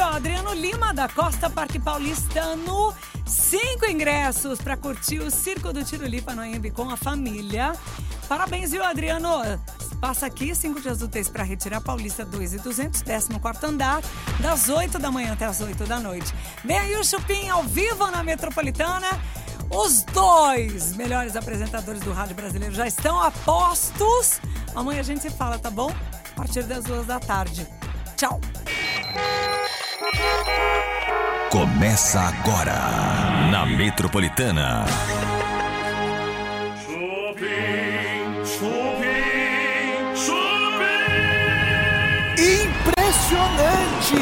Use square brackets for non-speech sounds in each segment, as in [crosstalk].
ó, Adriano Lima, da Costa Parque Paulistano. Cinco ingressos para curtir o Circo do Tirulipa no Embi com a família. Parabéns, viu, Adriano? Passa aqui cinco dias úteis para retirar Paulista 2 e 200, 14 andar, das 8 da manhã até as 8 da noite. Vem aí o Chupim ao vivo na Metropolitana. Os dois melhores apresentadores do rádio brasileiro já estão a postos. Amanhã a gente se fala, tá bom? A partir das duas da tarde. Tchau. Começa agora na Metropolitana. Chupim, chupim, chupim. Impressionante!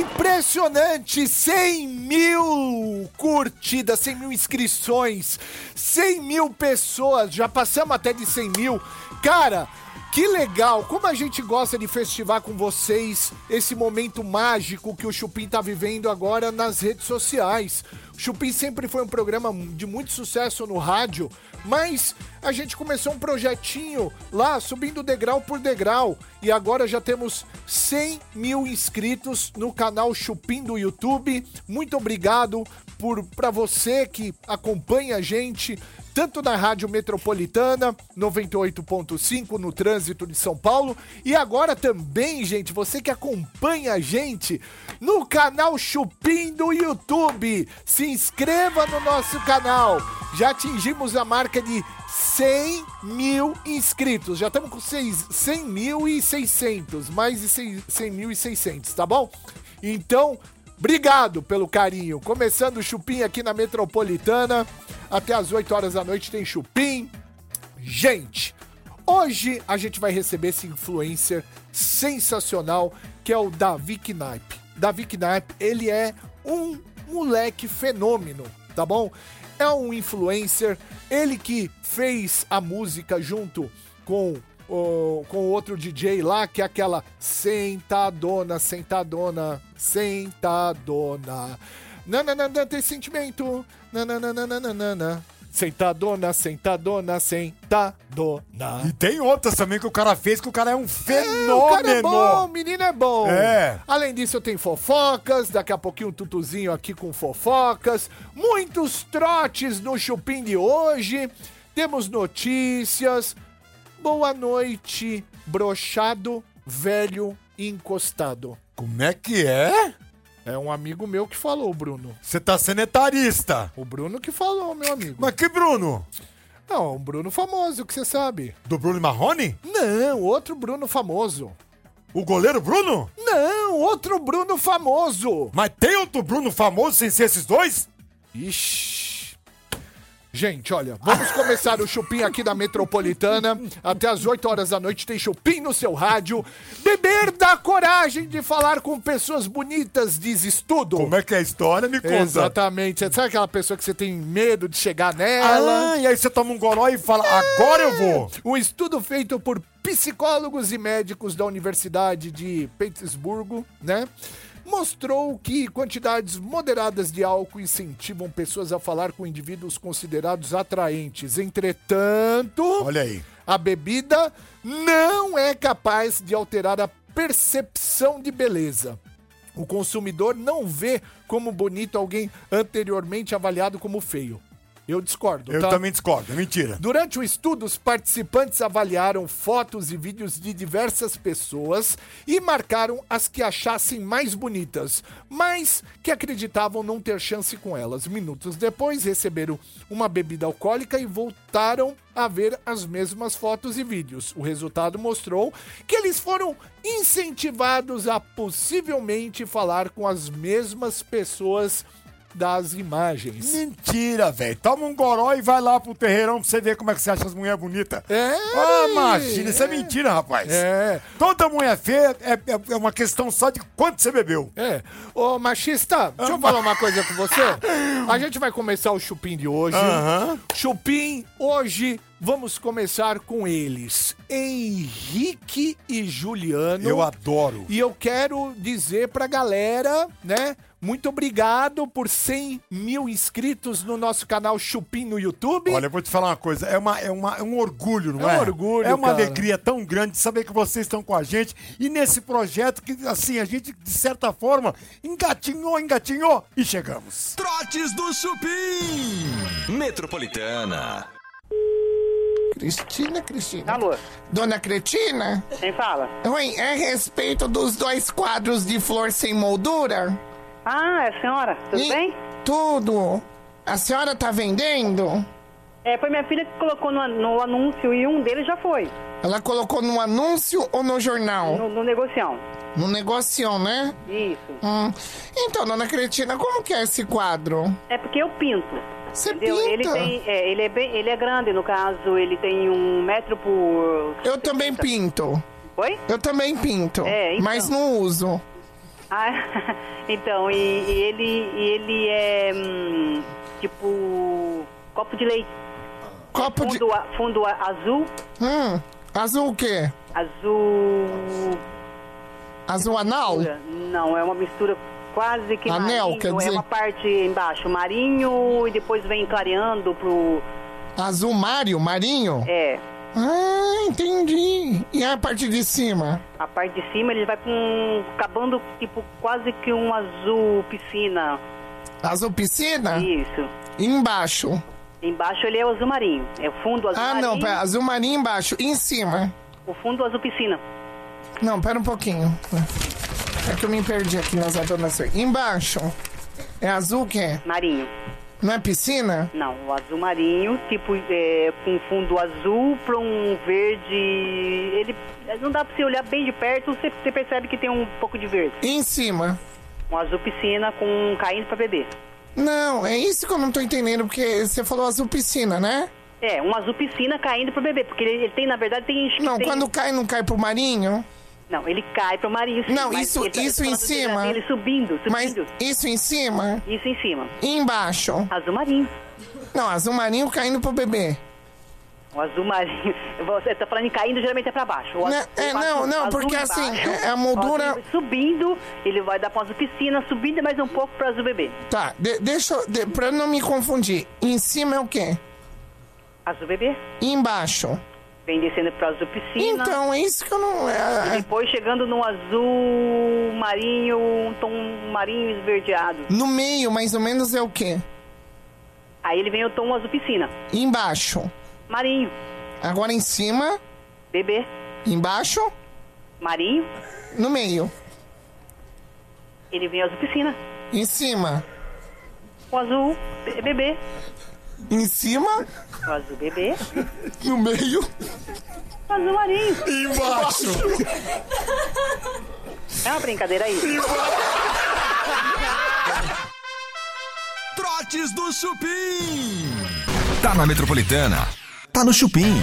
Impressionante! 100 mil curtidas, 100 mil inscrições, 100 mil pessoas, já passamos até de 100 mil. Cara, que legal! Como a gente gosta de festivar com vocês esse momento mágico que o Chupim tá vivendo agora nas redes sociais. O Chupim sempre foi um programa de muito sucesso no rádio, mas a gente começou um projetinho lá, subindo degrau por degrau, e agora já temos 100 mil inscritos no canal Chupim do YouTube. Muito obrigado por para você que acompanha a gente tanto na Rádio Metropolitana 98.5 no trânsito de São Paulo e agora também, gente, você que acompanha a gente no canal Chupim do YouTube. Se inscreva no nosso canal. Já atingimos a marca de 100 mil inscritos. Já estamos com 6, 100 mil e 600, mais de 100 mil e 600, tá bom? Então, Obrigado pelo carinho. Começando o Chupim aqui na Metropolitana. Até às 8 horas da noite tem Chupim. Gente, hoje a gente vai receber esse influencer sensacional que é o Davi Knaip. Davi Knaip, ele é um moleque fenômeno, tá bom? É um influencer, ele que fez a música junto com o, com outro DJ lá, que é aquela sentadona, sentadona, sentadona. Nananana, tem sentimento. Nananana. Sentadona, sentadona, sentadona. E tem outras também que o cara fez, que o cara é um É, fenômeno. o cara é bom, o menino é bom. É. Além disso, eu tenho fofocas, daqui a pouquinho um tutuzinho aqui com fofocas, muitos trotes no chupim de hoje, temos notícias. Boa noite, brochado, velho, encostado. Como é que é? É um amigo meu que falou, Bruno. Você tá sendo etarista. O Bruno que falou, meu amigo. Mas que Bruno? Não, um Bruno famoso, que você sabe. Do Bruno Marrone? Não, outro Bruno famoso. O goleiro Bruno? Não, outro Bruno famoso. Mas tem outro Bruno famoso sem ser esses dois? Ixi. Gente, olha, vamos começar o Chupim aqui da Metropolitana. Até às 8 horas da noite tem Chupim no seu rádio. Beber dá coragem de falar com pessoas bonitas, diz estudo. Como é que é a história? Me conta. Exatamente. Você sabe aquela pessoa que você tem medo de chegar nela? Ah, e aí você toma um goró e fala, agora eu vou. Um estudo feito por psicólogos e médicos da Universidade de Petersburgo, né? Mostrou que quantidades moderadas de álcool incentivam pessoas a falar com indivíduos considerados atraentes. Entretanto, Olha aí. a bebida não é capaz de alterar a percepção de beleza. O consumidor não vê como bonito alguém anteriormente avaliado como feio. Eu discordo, Eu tá? também discordo, é mentira. Durante o estudo, os participantes avaliaram fotos e vídeos de diversas pessoas e marcaram as que achassem mais bonitas, mas que acreditavam não ter chance com elas. Minutos depois, receberam uma bebida alcoólica e voltaram a ver as mesmas fotos e vídeos. O resultado mostrou que eles foram incentivados a possivelmente falar com as mesmas pessoas das imagens. Mentira, velho. Toma um goró e vai lá pro terreirão pra você ver como é que você acha as mulheres bonitas. É, Ah, imagina, isso é mentira, rapaz. É. Toda mulher feia é, é- é uma questão só de quanto você bebeu. É. Ô, machista, deixa eu falar uma coisa com você. [laughs] A gente vai começar o chupim de hoje. Aham. Chupim hoje Vamos começar com eles, Henrique e Juliano. Eu adoro. E eu quero dizer pra galera, né? Muito obrigado por 100 mil inscritos no nosso canal Chupim no YouTube. Olha, eu vou te falar uma coisa, é, uma, é, uma, é um orgulho, não É é? um orgulho, É uma cara. alegria tão grande saber que vocês estão com a gente e nesse projeto que, assim, a gente, de certa forma, engatinhou, engatinhou e chegamos. Trotes do Chupim. Metropolitana. Cristina, Cristina. Alô, Dona Cretina? quem fala? Oi, é a respeito dos dois quadros de flor sem moldura? Ah, é a senhora, tudo E- bem? Tudo. A senhora tá vendendo? É, foi minha filha que colocou no, no anúncio e um deles já foi, Ela colocou no anúncio ou no jornal? no, no negocião. No negocião, né? Isso. Hum. Então, dona Cretina, como que é esse quadro? É porque eu pinto. Você Entendeu? Ele pinta? tem, é, ele é bem, ele é grande, no caso, ele tem um metro por. Eu também pinto. Oi? Eu também pinto. É, então. Mas não uso. Ah, [laughs] então, e, e ele, e ele é hum, tipo copo de leite. Copo de. Fundo, a- fundo a- azul, Hum. Azul o quê? azul. Azul anal? Não, é uma mistura quase que Anel, marinho. quer dizer? É uma parte embaixo marinho e depois vem clareando pro. Azul Mário? Marinho? É. Ah, entendi. E a parte de cima? A parte de cima ele vai com. acabando tipo quase que um azul piscina. Azul piscina? Isso. E embaixo? Embaixo ele é o azul marinho. É o fundo azul Ah, marinho. não, pera, azul marinho embaixo. E em cima? O fundo azul piscina. Não, pera um pouquinho. É que eu me perdi aqui nas adonações. Embaixo? É azul o quê? Marinho. Não é piscina? Não, o azul marinho, tipo, é, com fundo azul para um verde. Ele. Não dá pra você olhar bem de perto, você, você percebe que tem um pouco de verde. E em cima? Um azul piscina com caindo pra beber. Não, é isso que eu não tô entendendo, porque você falou azul piscina, né? É, um azul piscina caindo pro bebê, porque ele, ele tem, na verdade, tem... Não, tem- quando cai, não cai pro marinho? Não, ele cai pro marinho, Não, mas isso- ele tá- isso em cima. Ele subindo, Mas subindo. isso em cima? Isso em cima. E embaixo? Azul marinho. Não, azul marinho caindo pro bebê. O azul marinho... [laughs] Você tá falando em caindo, geralmente é pra baixo. O é, não, azul- não, azul porque embaixo, assim, é- a moldura- azul Subindo, ele vai dar pro azul piscina, subindo mais um pouco pro azul bebê. Tá, de- deixa eu. De, pra não me confundir. Em cima é o quê? Azul bebê. E embaixo? Vem descendo pro azul piscina. Então, é isso que eu não. E É, depois chegando no azul marinho, um tom marinho esverdeado. no meio, mais ou menos, é o quê? Aí ele vem o tom azul piscina. E embaixo? Marinho, Agora em cima, bebê. embaixo, Marinho, no meio. ele vem azul piscina. Em cima, O azul be- bebê. Em cima, O azul bebê. no meio, O azul marinho. e embaixo. É uma brincadeira aí. [laughs] Trotes do Chupim. Tá na Metropolitana. Tá no Chupim.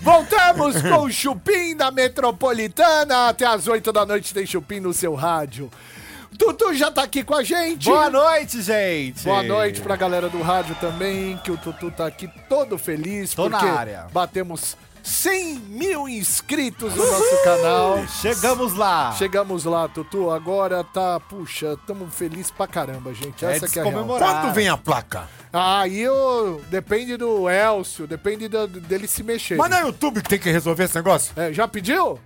Voltamos com o Chupim da Metropolitana. Até às 8 da noite tem Chupim no seu rádio. Tutu já tá aqui com a gente. Boa noite, gente! Boa noite pra galera do rádio também, que o Tutu tá aqui todo feliz. Tô na porque área. batemos 100 mil inscritos no nosso canal. Chegamos lá! Chegamos lá, Tutu. Agora tá, puxa, tamo feliz pra caramba, gente. É Essa de que é a real. comemorar. Quando vem a placa? Ah, aí eu, depende do Elcio, depende da- dele se mexer. Mas não é o YouTube que tem que resolver esse negócio? É, já pediu?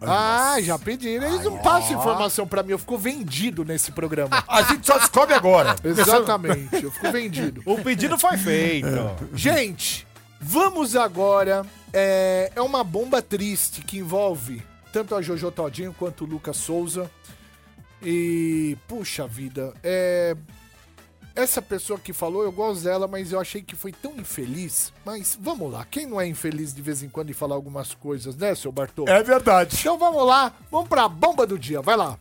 Ah, já pediram. Eles não passam informação pra mim, eu fico vendido nesse programa. [laughs] A gente só descobre agora. [laughs] Exatamente, eu fico vendido. O pedido foi feito. Gente, vamos agora. É, é uma bomba triste que envolve tanto a Jojo Todinho quanto o Lucas Souza. E, puxa vida, é. Essa pessoa que falou, eu gosto dela, mas eu achei que foi tão infeliz. Mas vamos lá, quem não é infeliz de vez em quando em falar algumas coisas, né, seu Bartô? É verdade. Então vamos lá, vamos pra bomba do dia, vai lá.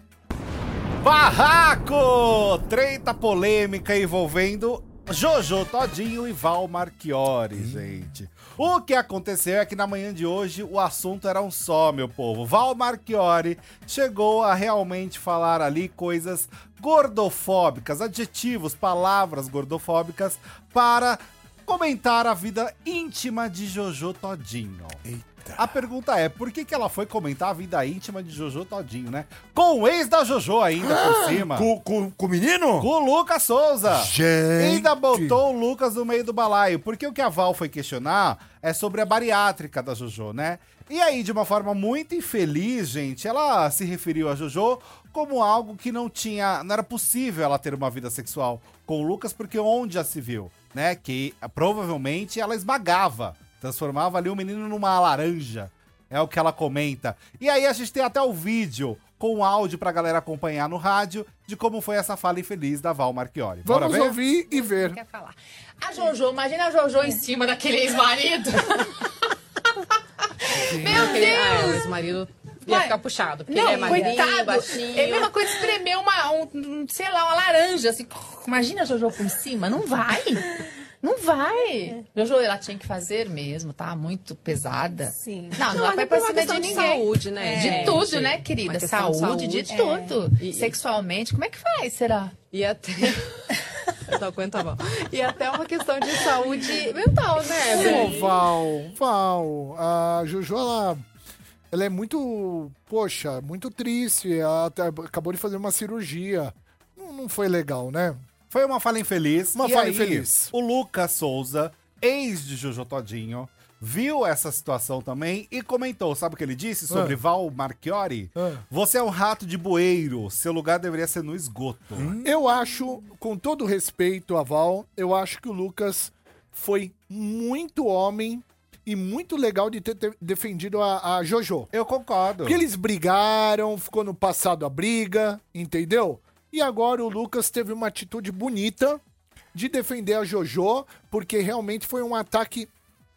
Barraco! Treta polêmica envolvendo Jojo Todinho e Val Marchiori, gente. O que aconteceu é que na manhã de hoje o assunto era um só, meu povo. Val Marchiori chegou a realmente falar ali coisas gordofóbicas, adjetivos, palavras gordofóbicas para comentar a vida íntima de Jojo Todinho. Eita. A pergunta é, por que, que ela foi comentar a vida íntima de Jojo Todinho, né? Com o ex da Jojo ainda por cima. Com, com, com o menino? Com o Lucas Souza. Gente. Ainda botou o Lucas no meio do balaio. Porque o que a Val foi questionar é sobre a bariátrica da Jojo, né? E aí, de uma forma muito infeliz, gente, ela se referiu a Jojo como algo que não tinha. Não era possível ela ter uma vida sexual com o Lucas, porque onde já se viu, né? Que ah, provavelmente ela esmagava, transformava ali o menino numa laranja. É o que ela comenta. E aí a gente tem até o vídeo com áudio pra galera acompanhar no rádio de como foi essa fala infeliz da Val Marchiori. Bora Vamos ver? ouvir e ver. quer falar. A Jojo, imagina a Jojo em cima daquele ex-marido. Meu Aquele- Ah, o Deus! ex-marido ia Vai. ficar puxado. Porque Não, ele é magrinho, coitado. baixinho. É a mesma coisa espremer uma, um, um, sei lá, uma laranja, assim. Imagina a Jojo por cima. Não vai. Não vai. Jojo, ela tinha que fazer mesmo, tá? Muito pesada. Sim. Não, não, Não, mas pra é pra cima questão de de ninguém. saúde, né, De gente? tudo, né, querida? questão de Saúde, de saúde. tudo. E- Sexualmente, como é que faz, será? E até. [laughs] Eu aguentando a mão. E até uma questão de saúde mental, né, Ô? Val, Val, a Jojo, ela, ela é muito, poxa, muito triste. Ela tá- acabou de fazer uma cirurgia. Não, não foi legal, né? Foi uma fala infeliz. Uma E fala aí, infeliz. O Lucas Souza, ex de Jojo Todinho, viu essa situação também e comentou. Sabe o que ele disse sobre Ah. Val Marchiori? Ah. Você é um rato de bueiro, seu lugar deveria ser no esgoto. Eu acho, com todo respeito a Val, eu acho que o Lucas foi muito homem e muito legal de ter, ter defendido a, a Jojo. Eu concordo. Porque eles brigaram, ficou no passado a briga, entendeu? E agora o Lucas teve uma atitude bonita de defender a Jojo, porque realmente foi um ataque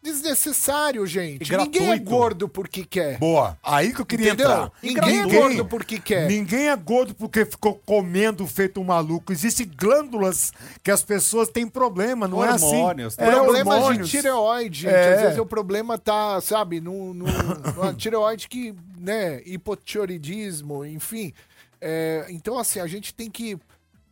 desnecessário, gente. Ninguém é gordo porque quer. Boa. Aí que eu queria Entendeu? entrar. Ninguém é gordo porque quer. Ninguém é gordo porque ficou comendo feito um maluco. Existem glândulas que as pessoas têm problema, não Hormônios, é assim. Problemas hormônios. de tireoide, gente. É. Às vezes o problema tá, sabe, no, no, numa tireoide que, né, hipotireoidismo, enfim. É, então, assim, a gente tem que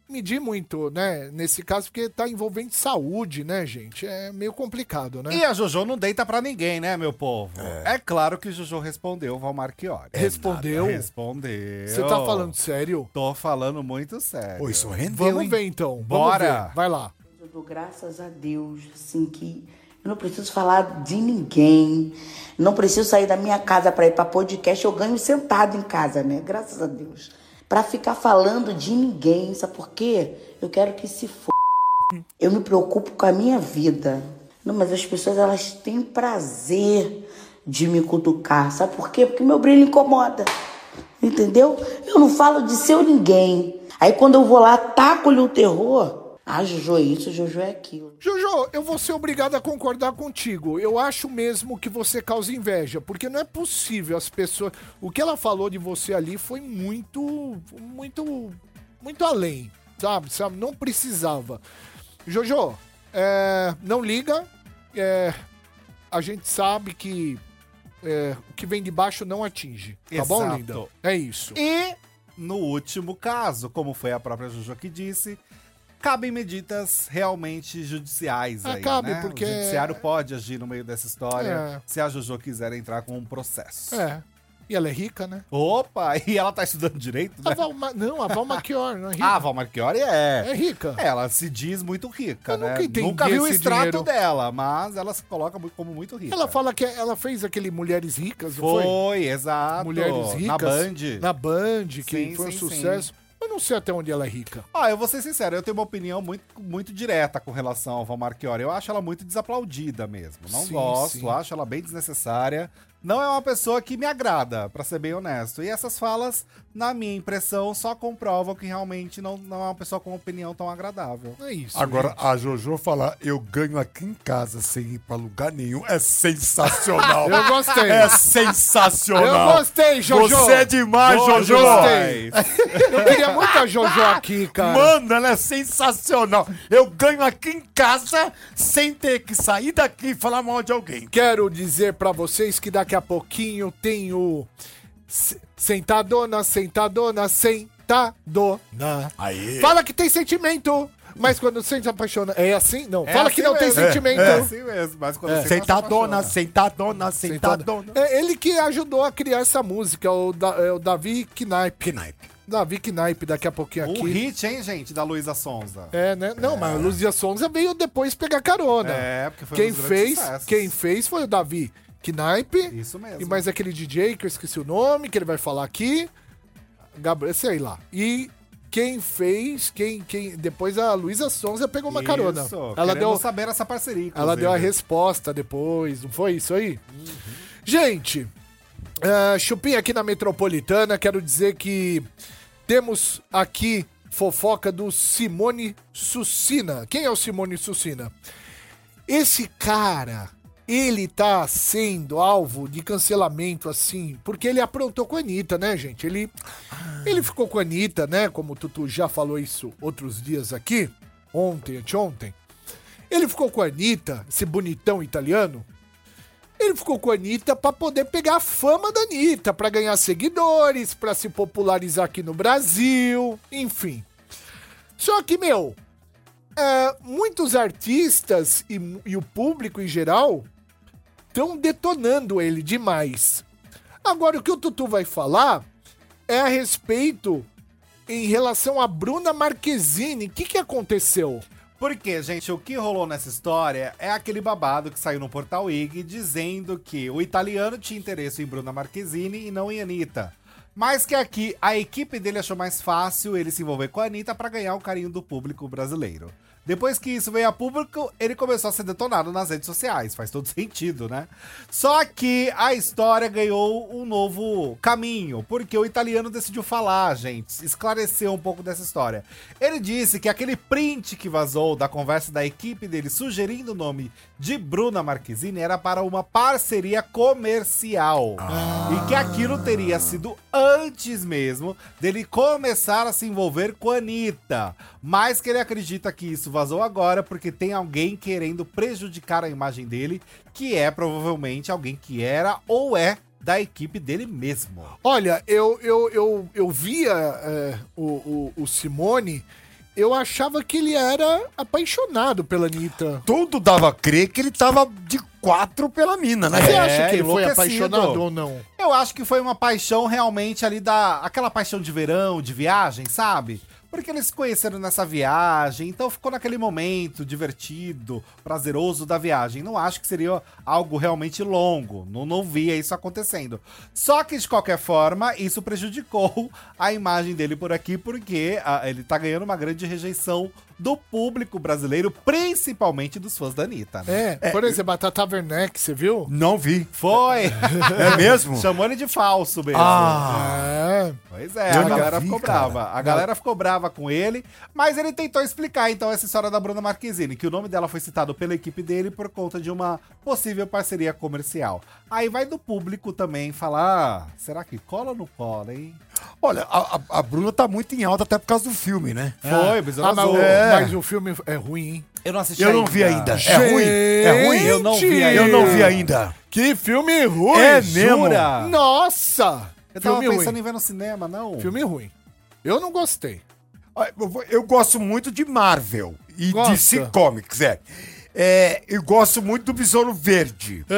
medir muito, né, nesse caso, porque tá envolvendo saúde, né, gente? É meio complicado, né? E a Jojo não deita pra ninguém, né, meu povo? É, claro que Jojo respondeu, Val Marchiori. Respondeu? Respondeu. Você tá falando sério? Tô falando muito sério. Pô, isso rendeu, Vamos hein? ver então. Bora. Ver. Vai lá. Eu dou graças a Deus, assim, que eu não preciso falar de ninguém. Não preciso sair da minha casa para ir para podcast. Eu ganho sentado em casa, né? Graças a Deus. Para ficar falando de ninguém, sabe por quê? Eu quero que se f... Eu me preocupo com a minha vida. Não, mas as pessoas, elas têm prazer de me cutucar. Sabe por quê? Porque meu brilho incomoda. Entendeu? Eu não falo de seu ninguém. Aí quando eu vou lá, taco-lhe o terror. Ah, Jojo é isso, Jojo é aquilo. Jojo, eu vou ser obrigado a concordar contigo. Eu acho mesmo que você causa inveja, porque não é possível as pessoas. O que ela falou de você ali foi muito, muito, muito além, sabe? sabe? Não precisava. Jojo, é, não liga. é, a gente sabe que é, o que vem de baixo não atinge. Tá bom, Exato. linda? É isso. E no último caso, como foi a própria Jojo que disse, cabem medidas realmente judiciais Ah, aí, cabe, né? porque- O judiciário pode agir no meio dessa história É. se a Jojo quiser entrar com um processo. É. E ela é rica, né? Opa, [laughs] e ela tá estudando direito, A né? Val, Ma- não, a Val Machior não é rica. Ah, a Val Marchiori é. É rica. Ela se diz muito rica, Eu né? nunca entendi Nunca viu o extrato dinheiro. dela, mas ela se coloca como muito rica. Ela fala que ela fez aquele Mulheres Ricas, Foi, foi? exato. Mulheres Ricas. Na Band. Na Band, que Sim, foi um sim, sucesso. Eu não sei até onde ela é rica. Ah, eu vou ser sincero, eu tenho uma opinião muito, muito direta com relação ao Val Marchiori. Eu acho ela muito desaplaudida mesmo. Não Sim, gosto, sim. acho ela bem desnecessária. Não é uma pessoa que me agrada, pra ser bem honesto. E essas falas, na minha impressão, só comprovam que realmente não, não é uma pessoa com opinião tão agradável. É isso. Agora, gente. a Jojo falar, eu ganho aqui em casa sem ir pra lugar nenhum, é sensacional. [laughs] Eu gostei. É sensacional. Eu gostei, Jojo. Você é demais, Boa, Jojo. gostei. Eu queria muito a Jojo aqui, cara. Mano, ela é sensacional. Eu ganho aqui em casa sem ter que sair daqui e falar mal de alguém. Quero dizer pra vocês que daqui a pouquinho tem o Se- Sentadona, sentadona, sentadona. Aí. Fala que tem sentimento. Mas quando você se apaixona, é assim? Não, É fala assim que não tem mesmo. sentimento. É, assim mesmo, mas quando você Sentadona, se apaixona- sentadona, sentadona. É ele que ajudou a criar essa música, o, Da- é o Davi Knipe. Knipe. Davi Knipe, daqui a pouquinho Um aqui. hit, hein, gente, da Luísa Sonza. É, né? Não, mas a Luzia Sonza veio depois pegar carona. É, porque foi um quem grandes fez, quem fez foi o Davi Knipe. Isso mesmo. E mais aquele DJ que eu esqueci o nome, que ele vai falar aqui. Gabriel, sei lá. E quem fez, quem, quem. Depois a Luísa Sonza pegou uma carona. Isso, Ela queremos deu, saber essa parceria, ela deu a inclusive. resposta depois, não foi isso aí? Gente, ah, Chupim aqui na Metropolitana, quero dizer que temos aqui fofoca do Simone Sucina. Quem é o Simone Sucina? Esse cara, ele tá sendo alvo de cancelamento, assim, porque ele aprontou com a Anitta, né, gente? Ele, ele ficou com a Anitta, né? Como o Tutu já falou isso outros dias aqui, ontem, anteontem. Ele ficou com a Anitta, esse bonitão italiano. Ele ficou com a Anitta pra poder pegar a fama da Anitta, pra ganhar seguidores, pra se popularizar aqui no Brasil, enfim. Só que, meu, é, muitos artistas e, e o público em geral estão detonando ele demais. Agora, o que o Tutu vai falar é a respeito em relação a Bruna Marquezine. O que, que aconteceu? Porque, gente, o que rolou nessa história é aquele babado que saiu no portal IG dizendo que o italiano tinha interesse em Bruna Marquezine e não em Anitta. Mas que aqui a equipe dele achou mais fácil ele se envolver com a Anitta pra ganhar o carinho do público brasileiro. Depois que isso veio a público, ele começou a ser detonado nas redes sociais. Faz todo [laughs] sentido, né? Só que a história ganhou um novo caminho, porque o italiano decidiu falar, gente, esclarecer um pouco dessa história. Ele disse que aquele print que vazou da conversa da equipe dele sugerindo o nome de Bruna Marquezine era para uma parceria comercial. E que aquilo teria sido antes mesmo dele começar a se envolver com a Anitta. Mas que ele acredita que isso vazou agora porque tem alguém querendo prejudicar a imagem dele, que é provavelmente alguém que era ou é da equipe dele mesmo. Olha, eu, eu, eu, eu via é, o, o, o Simone, eu achava que ele era apaixonado pela Anitta. Tudo dava a crer que ele tava de quatro pela mina, né? Você É, acha que ele foi apaixonado ou não? Eu acho que foi uma paixão realmente ali da. aquela paixão de verão, de viagem, sabe? Porque eles se conheceram nessa viagem, então ficou naquele momento divertido, prazeroso da viagem. Não acho que seria algo realmente longo. Não, não via isso acontecendo. Só que, de qualquer forma, isso prejudicou a imagem dele por aqui, porque ah, ele tá ganhando uma grande rejeição do público brasileiro, principalmente dos fãs da Anitta. Né? É, por exemplo, a Tata Werneck, você viu? Não vi. Foi! É mesmo? Chamou ele de falso mesmo. Ah, É. Pois é, Eu a galera vi, ficou cara. brava. A galera ficou brava com ele, mas ele tentou explicar então essa história da Bruna Marquezine, que o nome dela foi citado pela equipe dele por conta de uma possível parceria comercial. Aí vai do público também falar, ah, será que cola ou não cola, hein? olha, a, a- a Bruna tá muito em alta até por causa do filme, né? Foi, Besouro Ah, mas, o, É. mas o filme é ruim, hein? Eu não assisti Eu não vi ainda. É ruim? É ruim? Eu não vi ainda. Eu não vi ainda. Que filme ruim! É mesmo? Jura? Nossa! Eu tava filme pensando ruim. em ver no cinema, não. Filme ruim. Eu não gostei. Eu gosto muito de Marvel e Gosta? DC Comics, é. é. Eu gosto muito do Besouro Verde. [laughs]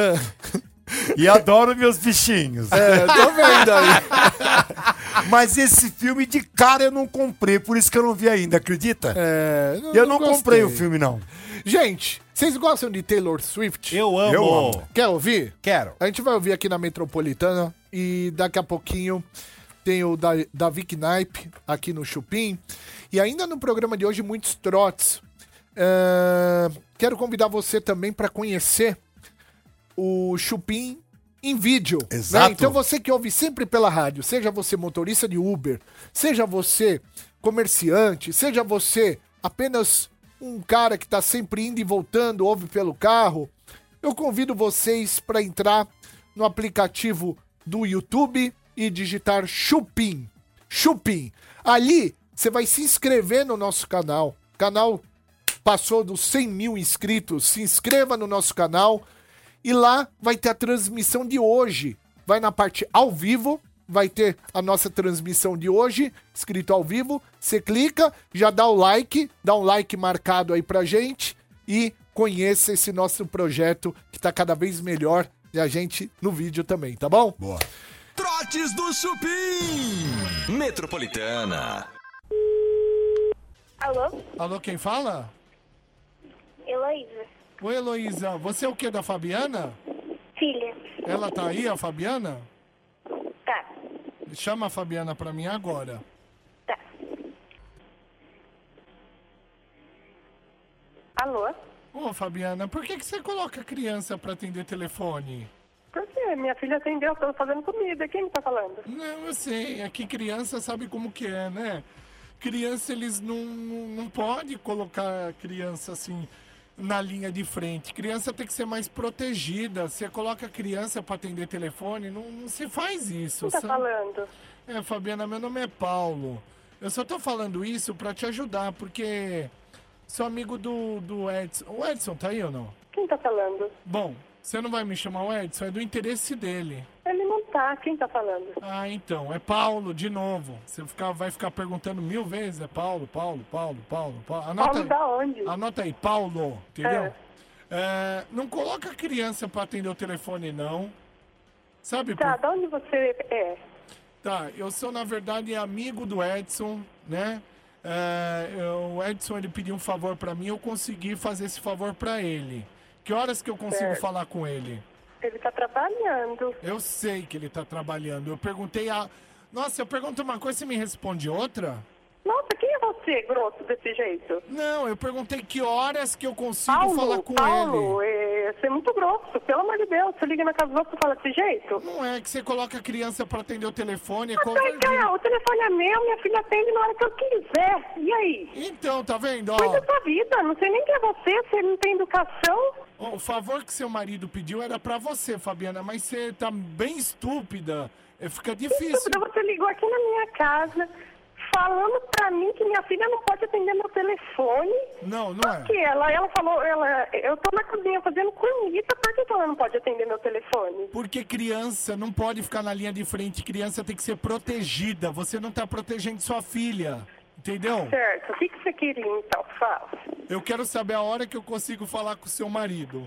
E adoro meus bichinhos. É, tô vendo aí. [laughs] Mas esse filme de cara eu não comprei, por isso que eu não vi ainda, acredita? É, eu não, gostei. comprei o filme, não. Gente, vocês gostam de Taylor Swift? Eu amo. Eu amo. Quer ouvir? Quero. A gente vai ouvir aqui na Metropolitana e daqui a pouquinho tem o da Davi Knipe aqui no Chupim. E ainda no programa de hoje, muitos trotes. É, Quero convidar você também para conhecer o Chupim em vídeo. né? Exato. Então você que ouve sempre pela rádio, seja você motorista de Uber, seja você comerciante, seja você apenas um cara que está sempre indo e voltando, ouve pelo carro, eu convido vocês para entrar no aplicativo do YouTube e digitar Chupim. Chupim. Ali você vai se inscrever no nosso canal. Canal passou dos 100 mil inscritos. Se inscreva no nosso canal e lá vai ter a transmissão de hoje. Vai na parte ao vivo vai ter a nossa transmissão de hoje, escrito ao vivo. Você clica, já dá o like, dá um like marcado aí pra gente e conheça esse nosso projeto que tá cada vez melhor e a gente no vídeo também, tá bom? Boa. Trotes do Chupim. Metropolitana. Alô? Alô, quem fala? Heloísa. Oi, Heloísa. Você é o que da Fabiana? Filha. Ela tá aí, a Fabiana? Tá. Chama a Fabiana pra mim agora. Tá. Alô? Ô, Fabiana, por que, que você coloca criança pra atender telefone? Quê? Minha filha atendeu, eu tô fazendo comida. Quem me tá falando? Não, eu sei. É que criança sabe como que é, né? Criança, eles não, não, não pode colocar criança assim na linha de frente. Criança tem que ser mais protegida. Você coloca a criança pra atender telefone, não, não se faz isso. Quem tá sabe? falando? É, Fabiana, meu nome é Paulo. Eu só tô falando isso pra te ajudar, porque sou amigo do, do Edson. O Edson tá aí ou não? Quem tá falando? Bom, você não vai me chamar o Edson, é do interesse dele. Ele não tá. Quem tá falando? Ah, então, é Paulo, de novo. Você ficar, vai ficar perguntando mil vezes, é Paulo, Paulo, Paulo, Paulo, Paulo. Anota Paulo aí. da onde? Anota aí, Paulo, entendeu? É, não coloca a criança pra atender o telefone, não. Sabe Tá, por... de onde você é? Tá, eu sou, na verdade, amigo do Edson, né? É, eu- o Edson, ele pediu um favor pra mim, eu consegui fazer esse favor pra ele. Que horas que eu consigo falar com ele? Ele tá trabalhando. Eu sei que ele tá trabalhando. Eu perguntei a... Nossa, eu pergunto uma coisa e você me responde outra? Nossa, quem é você, grosso, desse jeito? Não, eu perguntei que horas que eu consigo Paulo, falar com Paulo, ele. é, você é muito grosso. Pelo amor de Deus, você liga na casa do outro e fala desse jeito? Não é que você coloca a criança pra atender o telefone, é Mas, covardia. cara, o telefone é meu, minha filha atende na hora que eu quiser. E aí? Então, tá vendo? ó? Da sua vida, não sei nem quem é você, você não tem educação. O favor que seu marido pediu era pra você, Fabiana, mas você tá bem estúpida. É, Fica difícil. Estúpida, Você ligou aqui na minha casa falando pra mim que minha filha não pode atender meu telefone. Não, não Por é. que ela, ela falou, ela, eu tô na cozinha fazendo comida, por que que ela não pode atender meu telefone? Porque criança não pode ficar na linha de frente, criança tem que ser protegida. Você não tá protegendo sua filha. Entendeu? Certo, o que, que você queria então? Fala. Eu quero saber a hora que eu consigo falar com o seu marido.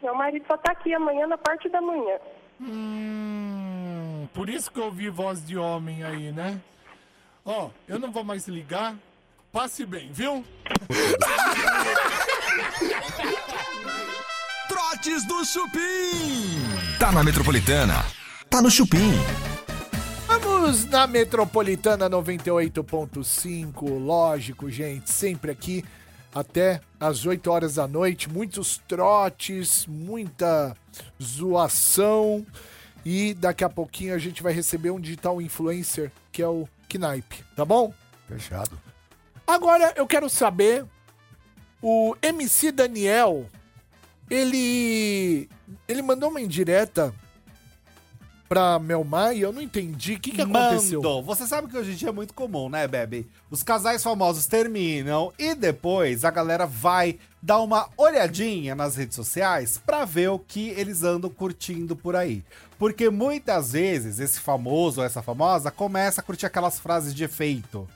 Meu marido só tá aqui amanhã na parte da manhã. Hum, por isso que eu ouvi voz de homem aí, né? Ó, eu não vou mais ligar. Passe bem, viu? [laughs] Trotes do Chupim. Tá na Metropolitana. Tá no Chupim. Vamos na Metropolitana 98.5, lógico, gente, sempre aqui até às 8 horas da noite, muitos trotes, muita zoação e daqui a pouquinho a gente vai receber um digital influencer que é o Knipe, tá bom? Fechado. Agora eu quero saber o MC Daniel, ele ele mandou uma indireta pra Melmar e eu não entendi o que, que aconteceu. Mandou. Você sabe que hoje em dia é muito comum, né, Bebe? Os casais famosos terminam e depois a galera vai dar uma olhadinha nas redes sociais pra ver o que eles andam curtindo por aí. Porque muitas vezes esse famoso ou essa famosa começa a curtir aquelas frases de efeito.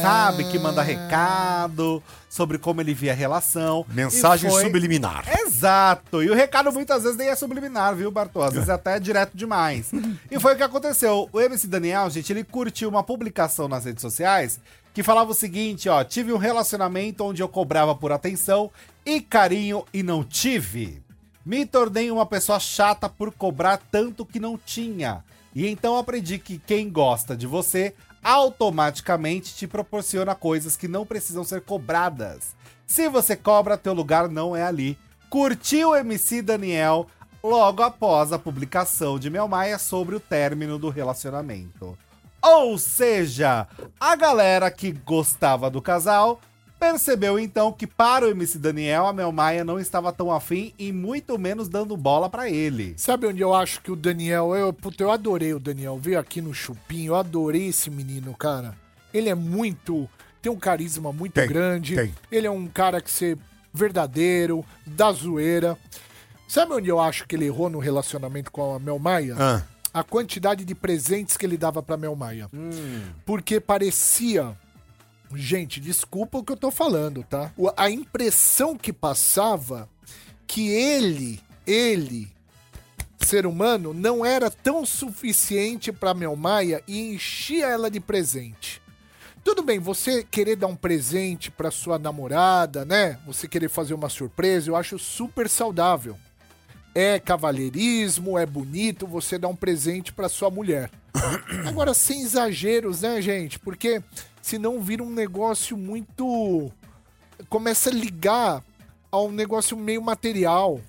Sabe? Que manda recado sobre como ele via a relação. Mensagem foi- subliminar. Exato. E o recado muitas vezes nem é subliminar, viu, Bartô? Às vezes [laughs] é até direto demais. e foi o que aconteceu. O MC Daniel, gente, ele curtiu uma publicação nas redes sociais que falava o seguinte, ó. Tive um relacionamento onde eu cobrava por atenção e carinho e não tive. Me tornei uma pessoa chata por cobrar tanto que não tinha. E então aprendi que quem gosta de você automaticamente te proporciona coisas que não precisam ser cobradas. Se você cobra, teu lugar não é ali. Curtiu o MC Daniel logo após a publicação de Mel Maia sobre o término do relacionamento. Ou seja, a galera que gostava do casal percebeu então que para o MC Daniel a Mel Maia não estava tão afim e muito menos dando bola pra ele. Sabe onde eu acho que o Daniel. Eu, puta, eu adorei o Daniel. Veio aqui no Chupim. Eu adorei esse menino, cara. Ele é muito. Tem um carisma muito Tem, grande. tem. Ele é um cara que ser verdadeiro, da zoeira. Sabe onde eu acho que ele errou no relacionamento com a Mel Maia? Ah. a quantidade de presentes que ele dava pra Mel Maia. Hum. Porque parecia. Gente, desculpa o que eu tô falando, tá? A impressão que passava que ele, ele, ser humano, não era tão suficiente pra Mel Maia e enchia ela de presente. Tudo bem, você querer dar um presente pra sua namorada, né? Você querer fazer uma surpresa, eu acho super saudável. É cavalheirismo, é bonito você dar um presente pra sua mulher. [coughs] Agora, sem exageros, né, gente? Porque senão vira um negócio muito. Começa a ligar a um negócio meio material.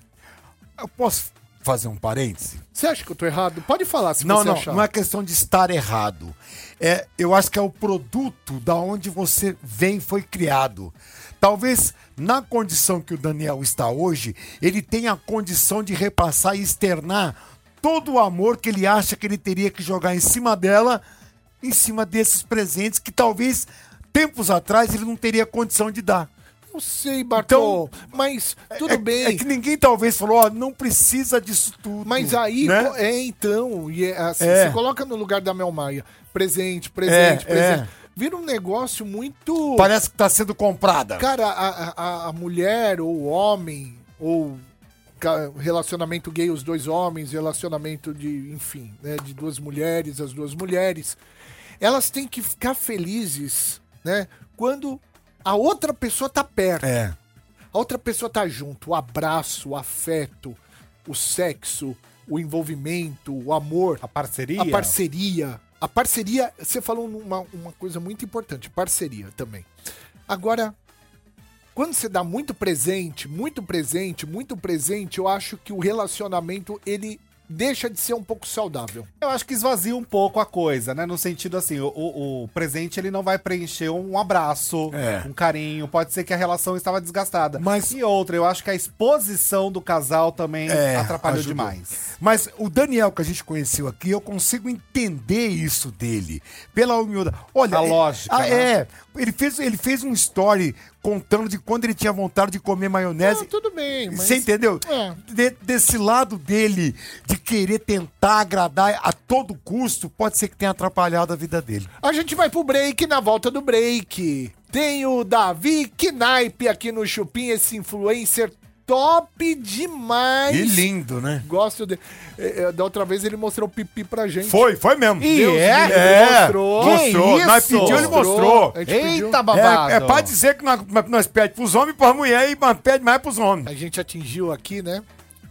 Eu posso fazer um parêntese? Você acha que eu tô errado? Pode falar se não, você não, achar. não é questão de estar errado. É, eu acho que é o produto da onde você vem foi criado. Talvez na condição que o Daniel está hoje, ele tenha a condição de repassar e externar todo o amor que ele acha que ele teria que jogar em cima dela, em cima desses presentes que talvez tempos atrás ele não teria condição de dar. Eu sei, Bartô, mas tudo é, bem. É que ninguém talvez falou, ó, não precisa disso tudo. Mas aí, né? é então, e é assim, É. você coloca no lugar da Mel Maia, presente, presente, É, presente. é. Vira um negócio muito... Parece que tá sendo comprada. Cara, a, a, a mulher ou o homem, ou relacionamento gay, os dois homens, relacionamento de, enfim, né, de duas mulheres, as duas mulheres, elas têm que ficar felizes, né, quando a outra pessoa tá perto. É. A outra pessoa tá junto, o abraço, o afeto, o sexo, o envolvimento, o amor. A parceria? A parceria. A parceria, você falou uma, uma coisa muito importante, parceria também. Agora, quando você dá muito presente, muito presente, muito presente, eu acho que o relacionamento, ele deixa de ser um pouco saudável. Eu acho que esvazia um pouco a coisa, né? No sentido assim, o, o- o presente ele não vai preencher um abraço, É. um carinho. Pode ser que a relação estava desgastada. Mas- E outra, eu acho que a exposição do casal também É, atrapalhou ajudou. demais. Mas o Daniel que a gente conheceu aqui, eu consigo entender isso dele. Pela humildade. Olha, A é- lógica, ah, né? É. Ele fez, ele fez um story contando de quando ele tinha vontade de comer maionese. Não, tudo bem, mas... Você entendeu? É. De- desse lado dele, de querer tentar agradar a todo custo, pode ser que tenha atrapalhado a vida dele. A gente vai pro break, na volta do break. Tem o Davi Knipe aqui no Chupim, esse influencer top demais. E lindo, né? Gosto de. é, é, da outra vez ele mostrou o pipi pra gente. Foi, foi mesmo. E Deus é? livre, É, mostrou. mostrou. Que Nós pediu, ele Mostrou. mostrou. A gente pediu. Eita, babado! É, é pra dizer que nós, nós pedimos pros homens e pras mulheres e pede mais pros homens. A gente atingiu aqui, né?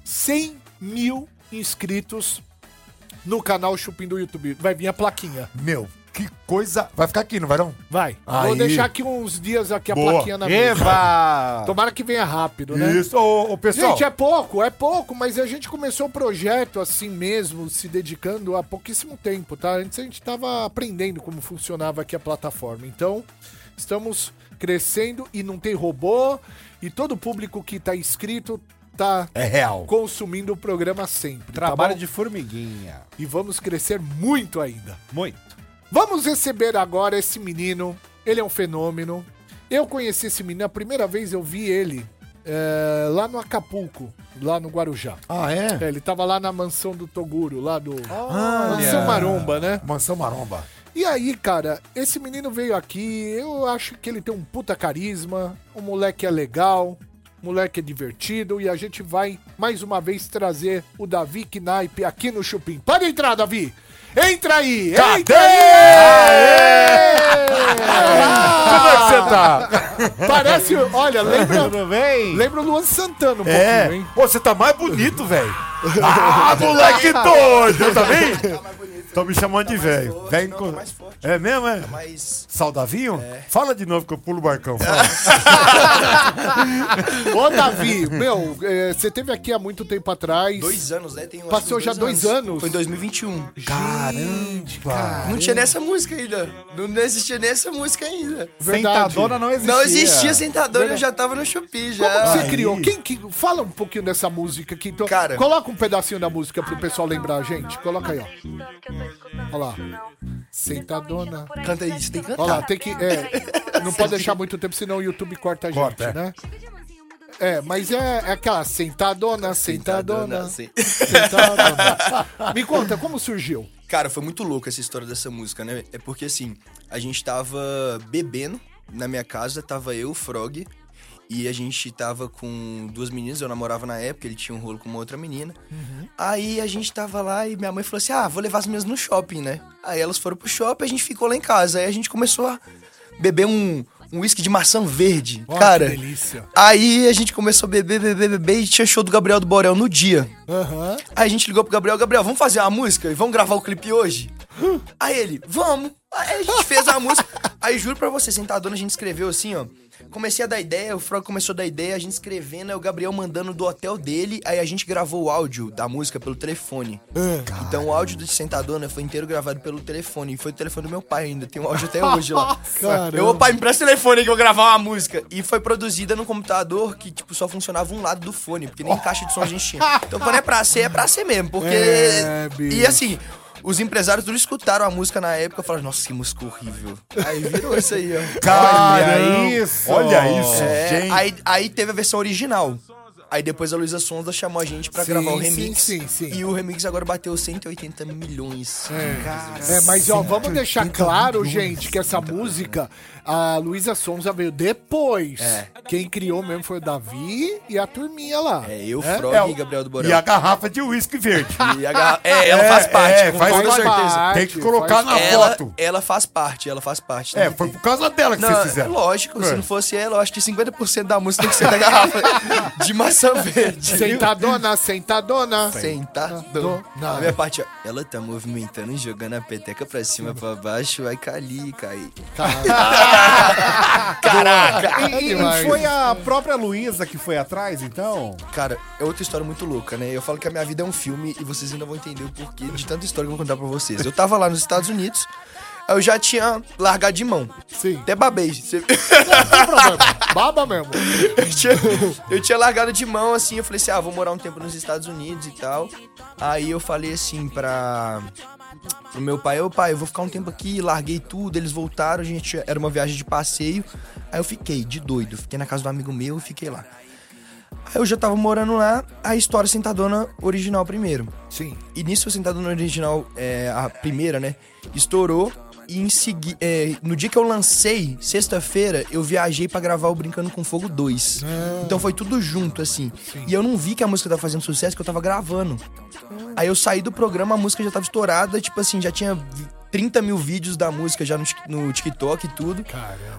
100 mil inscritos no canal Chupim do YouTube. Vai vir a plaquinha. Meu, que coisa. Vai ficar aqui, não vai não? Vai. Aí. Vou deixar aqui uns dias aqui a Boa. plaquinha na mesa. Eva! Tomara que venha rápido, né? Isso, ô, ô, pessoal. Gente, é pouco, é pouco, mas a gente começou o projeto assim mesmo, se dedicando há pouquíssimo tempo, tá? Antes a gente tava aprendendo como funcionava aqui a plataforma. Então, estamos crescendo e não tem robô, e todo o público que tá inscrito tá É real. consumindo o programa sempre. Trabalho tá de formiguinha. E vamos crescer muito ainda. Muito. Vamos receber agora esse menino. Ele é um fenômeno. Eu conheci esse menino, a primeira vez eu vi ele é, lá no Acapulco, lá no Guarujá. Ah, é? É, ele tava lá na mansão do Toguro, lá do. Olha. Mansão Maromba, né? Mansão Maromba. E aí, cara, esse menino veio aqui, eu acho que ele tem um puta carisma, o moleque é legal, o moleque é divertido e a gente vai mais uma vez trazer o Davi Knipe aqui no Chupim. Pode entrar, Davi! Entra aí! Cadê? Entra aí! [laughs] Como é que você tá? Parece, olha, lembra, Tudo bem? lembra o Luan Santana um É. pouquinho, hein? Pô, você tá mais bonito, velho. Ah, moleque [laughs] doido, tá bem? Tô me chamando de velho. Velho com- tá mais forte. É mesmo, é? Mas. Saudavinho? Fala de novo que eu pulo o barcão. [laughs] Ô, Davi, meu, é, você teve aqui há muito tempo atrás. Dois anos, né? Tem, Passou que já dois anos? Foi em 2021. Caramba. Não tinha nessa música ainda. Não, não existia nessa música ainda. Verdade. Sentadona não existia. Não existia sentador, eu já tava no Shopee já. Como você Aí. criou? Quem que. Fala um pouquinho dessa música aqui. Então, Cara. Coloca um pedacinho da música pro pessoal lembrar a gente. Coloca aí, ó. Olha lá. Sentadona. Canta isso, tem que cantar. Olha lá, tem que. É, não pode deixar muito tempo, senão o YouTube corta a gente, Corta, é. né? É, mas é, é aquela sentadona, sentadona. sim. sentadona. Me conta, como surgiu? Cara, foi muito louco essa história dessa música, né? É porque assim, a gente tava bebendo na minha casa, tava eu, o Frog, e a gente tava com duas meninas, eu namorava na época, ele tinha um rolo com uma outra menina. Aí a gente tava lá e minha mãe falou assim: ah, vou levar as meninas no shopping, né? Aí elas foram pro shopping, a gente ficou lá em casa. Aí a gente começou a beber um um uísque de maçã verde. Ó, cara, que delícia. aí a gente começou a beber, beber, beber e tinha show do Gabriel do Borel no dia. Aham. Aí a gente ligou pro Gabriel, Gabriel, vamos fazer uma música e vamos gravar o clipe hoje? Aí ele, vamos. Aí a gente fez a música. Aí juro pra você, sentadona, a gente escreveu assim, ó. Comecei a dar ideia, o Frog começou a dar ideia, a gente escrevendo, aí o Gabriel mandando do hotel dele, aí a gente gravou o áudio da música pelo telefone. Então o áudio do Sentadona foi inteiro gravado pelo telefone. E foi o telefone do meu pai ainda, tem o áudio até hoje lá. Caramba. Eu, pai, me presta o telefone que eu vou gravar uma música. E foi produzida num computador que, tipo, só funcionava um lado do fone, porque nem caixa de som a gente tinha. Então quando é pra ser, é pra ser mesmo, porque... É, bicho. e assim... Os empresários tudo escutaram a música na época e falaram, nossa, que música horrível. Aí virou isso aí, ó. Caramba, isso! Olha isso, É, gente. aí, aí teve a versão original. Aí depois a Luísa Sonza chamou a gente pra Sim, gravar o sim, remix. sim, sim. E o remix agora bateu 180 milhões. É, mas ó, vamos deixar claro, gente, que essa música, a Luísa Sonza veio depois. É. Quem criou mesmo foi o Davi e a turminha lá. É, eu, É? Frog É, e Gabriel do Borel. E a garrafa de uísque verde. [laughs] E a garra- É, ela faz parte, É, com faz toda parte. certeza. Tem que colocar na ela, foto. ela faz parte, ela faz parte. É, foi por causa dela que Não, vocês fizeram. lógico, se É. não fosse ela, eu acho que 50% da música tem que ser da garrafa [laughs] de maçã verde. [laughs] Sentadona, sentadona. Sentadona. A minha parte, ó. Ela tá movimentando, jogando a peteca pra cima, pra baixo, vai cair, cair. Caraca! [laughs] E, e foi a própria Luísa que foi atrás, então? Cara, é outra história muito louca, né? Eu falo que a minha vida é um filme e vocês ainda vão entender o porquê de tanta história que eu vou contar pra vocês. Eu tava lá nos Estados Unidos, eu já tinha largado de mão. Sim. Até babei. Você... Não tem problema. Baba mesmo. [laughs] eu, tinha, eu tinha largado de mão, assim, eu falei assim, ah, vou morar um tempo nos Estados Unidos e tal. Aí eu falei assim pra... Pro meu pai, ô pai, eu vou ficar um tempo aqui, larguei tudo, eles voltaram, a gente era uma viagem de passeio. Aí eu fiquei de doido, fiquei na casa do amigo meu e fiquei lá. Aí eu já tava morando lá, a história Sentadona original primeiro. Sim. E nisso a Sentadona original, é, a primeira, né, estourou. E em segui é, no dia que eu lancei, sexta-feira, eu viajei pra gravar o Brincando com Fogo 2. Então foi tudo junto, assim. E eu não vi que a música tava fazendo sucesso, que eu tava gravando. Aí eu saí do programa, a música já tava estourada, tipo assim, já tinha vi- 30 mil vídeos da música já no, no TikTok e tudo.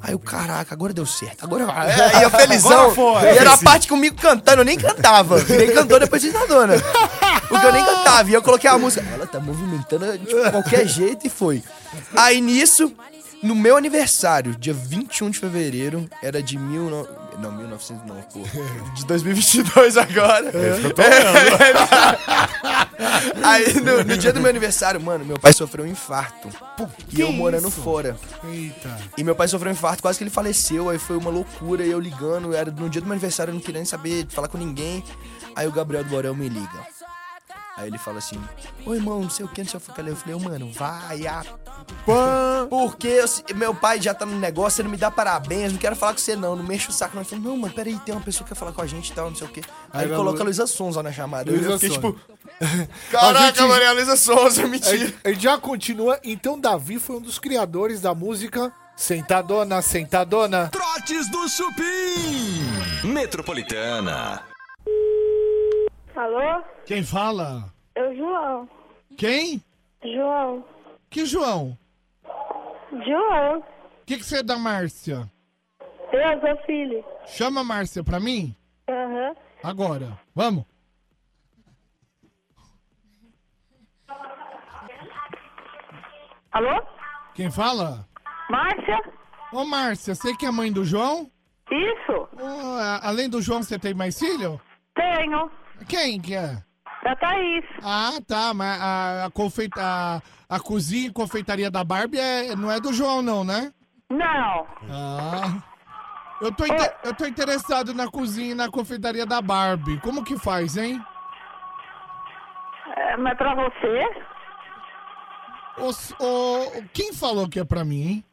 Aí eu, caraca, agora deu certo. Agora vai. [laughs] E eu felizão. Agora foi. E era a parte comigo cantando, eu nem cantava. Nem cantou depois de Sentadona. [laughs] Porque eu nem cantava. E eu coloquei a música. Ela tá movimentando de qualquer jeito e foi. Aí nisso, no meu aniversário, dia 21 de fevereiro, era de mil. No... Não, 1900 não, pô. De 2022 agora. [laughs] Aí no, no dia do meu aniversário, mano, meu pai sofreu um infarto. E eu morando fora. Eita. E meu pai sofreu um infarto, quase que ele faleceu. Aí foi uma loucura. E eu ligando, era no dia do meu aniversário, eu não queria nem saber, falar com ninguém. Aí o Gabriel do Borel me liga. Aí ele fala assim: Ô irmão, não sei o que, não sei o que. Eu falei, ô mano, vai a. Pã. Porque eu meu pai já tá no negócio, ele me dá parabéns, não quero falar com você não, não mexe o saco. Não. Eu falei, não, mano, peraí, tem uma pessoa que quer falar com a gente e tal, não sei o que. Aí Aí ele coloca Lu- a Luísa Sonza na chamada. Luísa eu fiquei Sonza. tipo. [laughs] Caraca, gente- mano, é a Luísa Sonza, [laughs] mentira. A gente já continua. Então, Davi foi um dos criadores da música Sentadona, Sentadona. Trotes do Chupim. Metropolitana. Alô? Quem fala? É o João. Quem? João. Que João? João. O que, que você é da Márcia? Eu sou filho. Chama a Márcia pra mim? Aham. Agora. Vamos. Alô? Quem fala? Márcia? Ô, Márcia, você que é mãe do João? Isso. A- além do João, você tem mais filho? Tenho. Quem que é? Da Thaís. Ah, tá, mas a, a, confeita, a, a cozinha e confeitaria da Barbie é, não é do João, não, né? Não. Ah. Eu tô, inte- eu tô interessado na cozinha e na confeitaria da Barbie. Como que faz, hein? É, mas pra você? S- ô, quem falou que é pra mim, hein?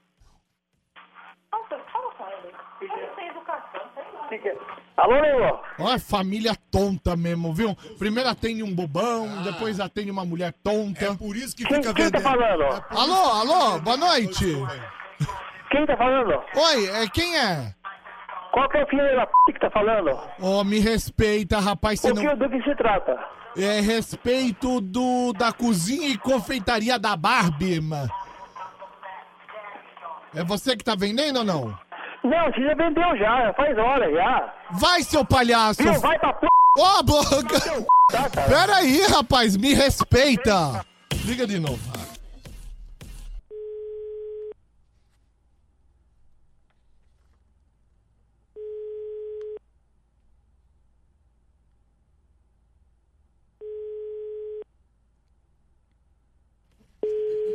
Alô, Leo? Ó, família tonta mesmo, viu? Primeiro atende um bobão, depois atende uma mulher tonta. É por isso que fica quem tá vendendo. falando? Alô, alô, boa noite. Quem tá falando? Oi, é, quem é? Qual que é o filho da p que tá falando? Ó, me respeita, rapaz, você O não... que, do que se trata? É respeito do da cozinha e confeitaria da Barbie, mano. É você que tá vendendo ou não? Não, você já vendeu já, faz hora já. Vai, seu palhaço! Viu, vai pra p... Ó a boca! Pera aí, rapaz, me respeita! Liga de novo.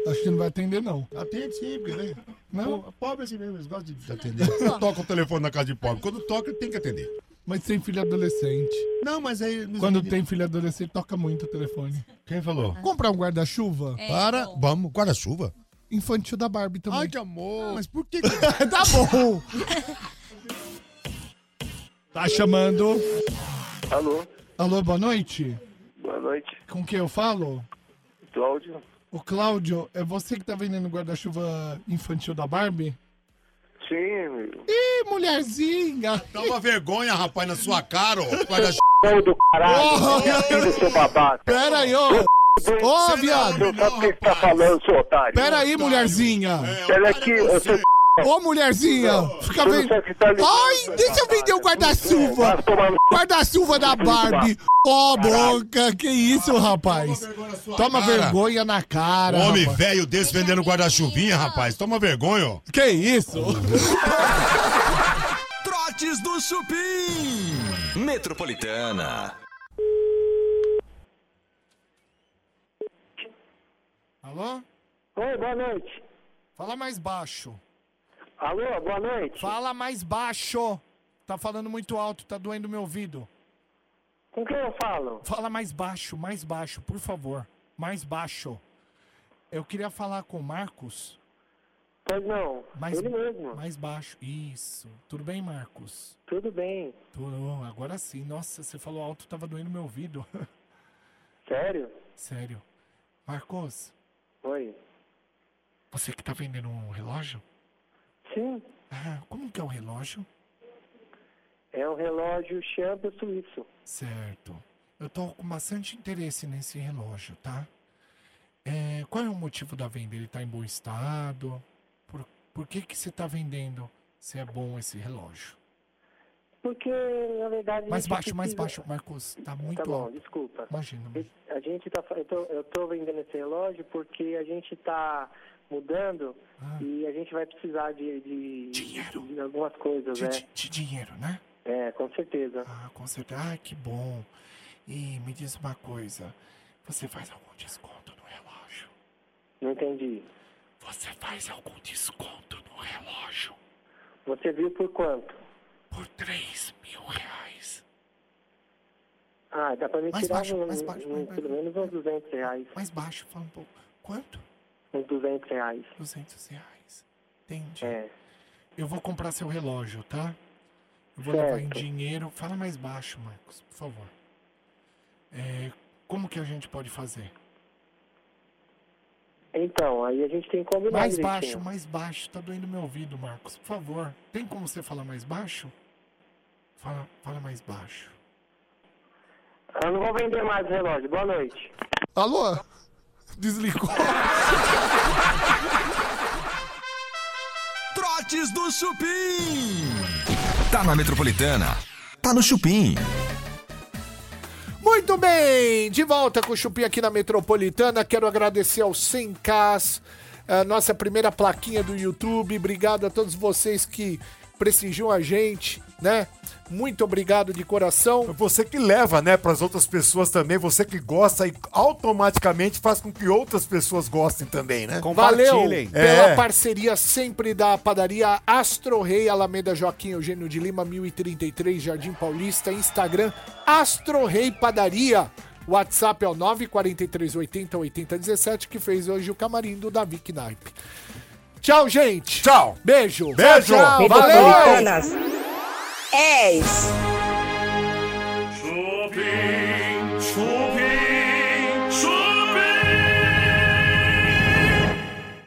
Acho que não vai atender, não. Atende sim, porque, né? Não? Pô, Pobre é assim mesmo, eles gostam de atender. Não [laughs] toca o telefone na casa de pobre. Quando toca, ele tem que atender. Mas tem filho adolescente. Não, mas aí... Quando tem filho adolescente, toca muito o telefone. Quem falou? Comprar um guarda-chuva? Para, vamos, guarda-chuva. Infantil da Barbie também. Ai, que amor. Mas por que... [laughs] tá bom. Tá chamando. Alô, Alô, boa noite. boa noite. Com quem eu falo? Cláudio? O Cláudio, é você que tá vendendo guarda-chuva infantil da Barbie? Sim. Ih, mulherzinha! Dá uma vergonha, rapaz, na sua cara, ó. Guarda Ô, do caralho, Oh, filho do seu babaca. Pera aí, ô! Ô, viado! Você sabe o que você tá falando, seu otário? Pera aí, mulherzinha! Olha aqui, eu sou... Ô, mulherzinha! Fica vendo. Ai, deixa eu vender o guarda-chuva! Guarda-chuva da Barbie! Ó, boca! Que isso, rapaz? Toma vergonha na cara! Homem velho desse vendendo guarda-chuvinha, rapaz. Toma vergonha, ó. Que isso? [laughs] Trotes do Chupim. Metropolitana. Alô? Oi, boa noite. Fala mais baixo. Alô, boa noite. Fala mais baixo. Tá falando muito alto, tá doendo meu ouvido. Com quem eu falo? Fala mais baixo, mais baixo, por favor. Mais baixo. Eu queria falar com o Marcos. Pois não, Mais, ele mesmo. mais baixo. Isso. Tudo bem, Marcos? Tudo bem. Tudo. Agora sim. Nossa, você falou alto, tava doendo meu ouvido. [laughs] Sério? Sério. Marcos, Oi. você que tá vendendo um relógio? Sim, Ah, como que é o relógio? é um relógio Champion suíço. Certo. Eu tô com bastante interesse nesse relógio, tá? É, qual é o motivo da venda? Ele tá em bom estado? Por, por que que você tá vendendo se é bom esse relógio? Porque, na verdade... Mais baixo, mais precisa- baixo, Marcos. Tá muito Tá bom, alto. desculpa. Imagina. A gente tá, eu, tô, eu tô vendendo esse relógio porque a gente tá mudando Ah. e a gente vai precisar de, de, de algumas coisas, De, né? de- de dinheiro, né? É, com certeza. Ah, com certeza. Ah, que bom. E me diz uma coisa. Você faz algum desconto no relógio? Não entendi. Você faz algum desconto no relógio? Você viu por quanto? Por 3 mil reais. Ah, dá pra me Mais tirar baixo, um- mais baixo, um- mais pelo menos uns 200 reais. Mais baixo, fala um pouco. Quanto? Uns 200 reais. 200 reais. Entendi. É. Eu vou comprar seu relógio, tá? Eu vou levar em Certo. dinheiro. Fala mais baixo, Marcos, por favor. É, como que a gente pode fazer? Então, aí a gente tem que combinar Mais direitinho. baixo, mais baixo. Tá doendo meu ouvido, Marcos. Por favor. Tem como você falar mais baixo? Fala, fala mais baixo. Eu não vou vender mais o relógio. Boa noite. Alô? Desligou. Trotes do Chupim. Tá na Metropolitana. Tá no Chupim. Muito bem, de volta com o Chupim aqui na Metropolitana. Quero agradecer ao 100K, a nossa primeira plaquinha do YouTube. Obrigado a todos vocês que prestigiam a gente, né? Muito obrigado de coração. Você que leva, né, para as outras pessoas também, você que gosta e automaticamente faz com que outras pessoas gostem também, né? Valeu pela É. parceria sempre da padaria Astro Rei, Alameda Joaquim Eugênio de Lima, 1033, Jardim Paulista, Instagram Astro Rei Padaria. WhatsApp é o 94380 8017, que fez hoje o camarim do Davi Knaip. Tchau, gente. Tchau. Beijo. Beijo. Tchau, tchau. Valeu. Valeu. És.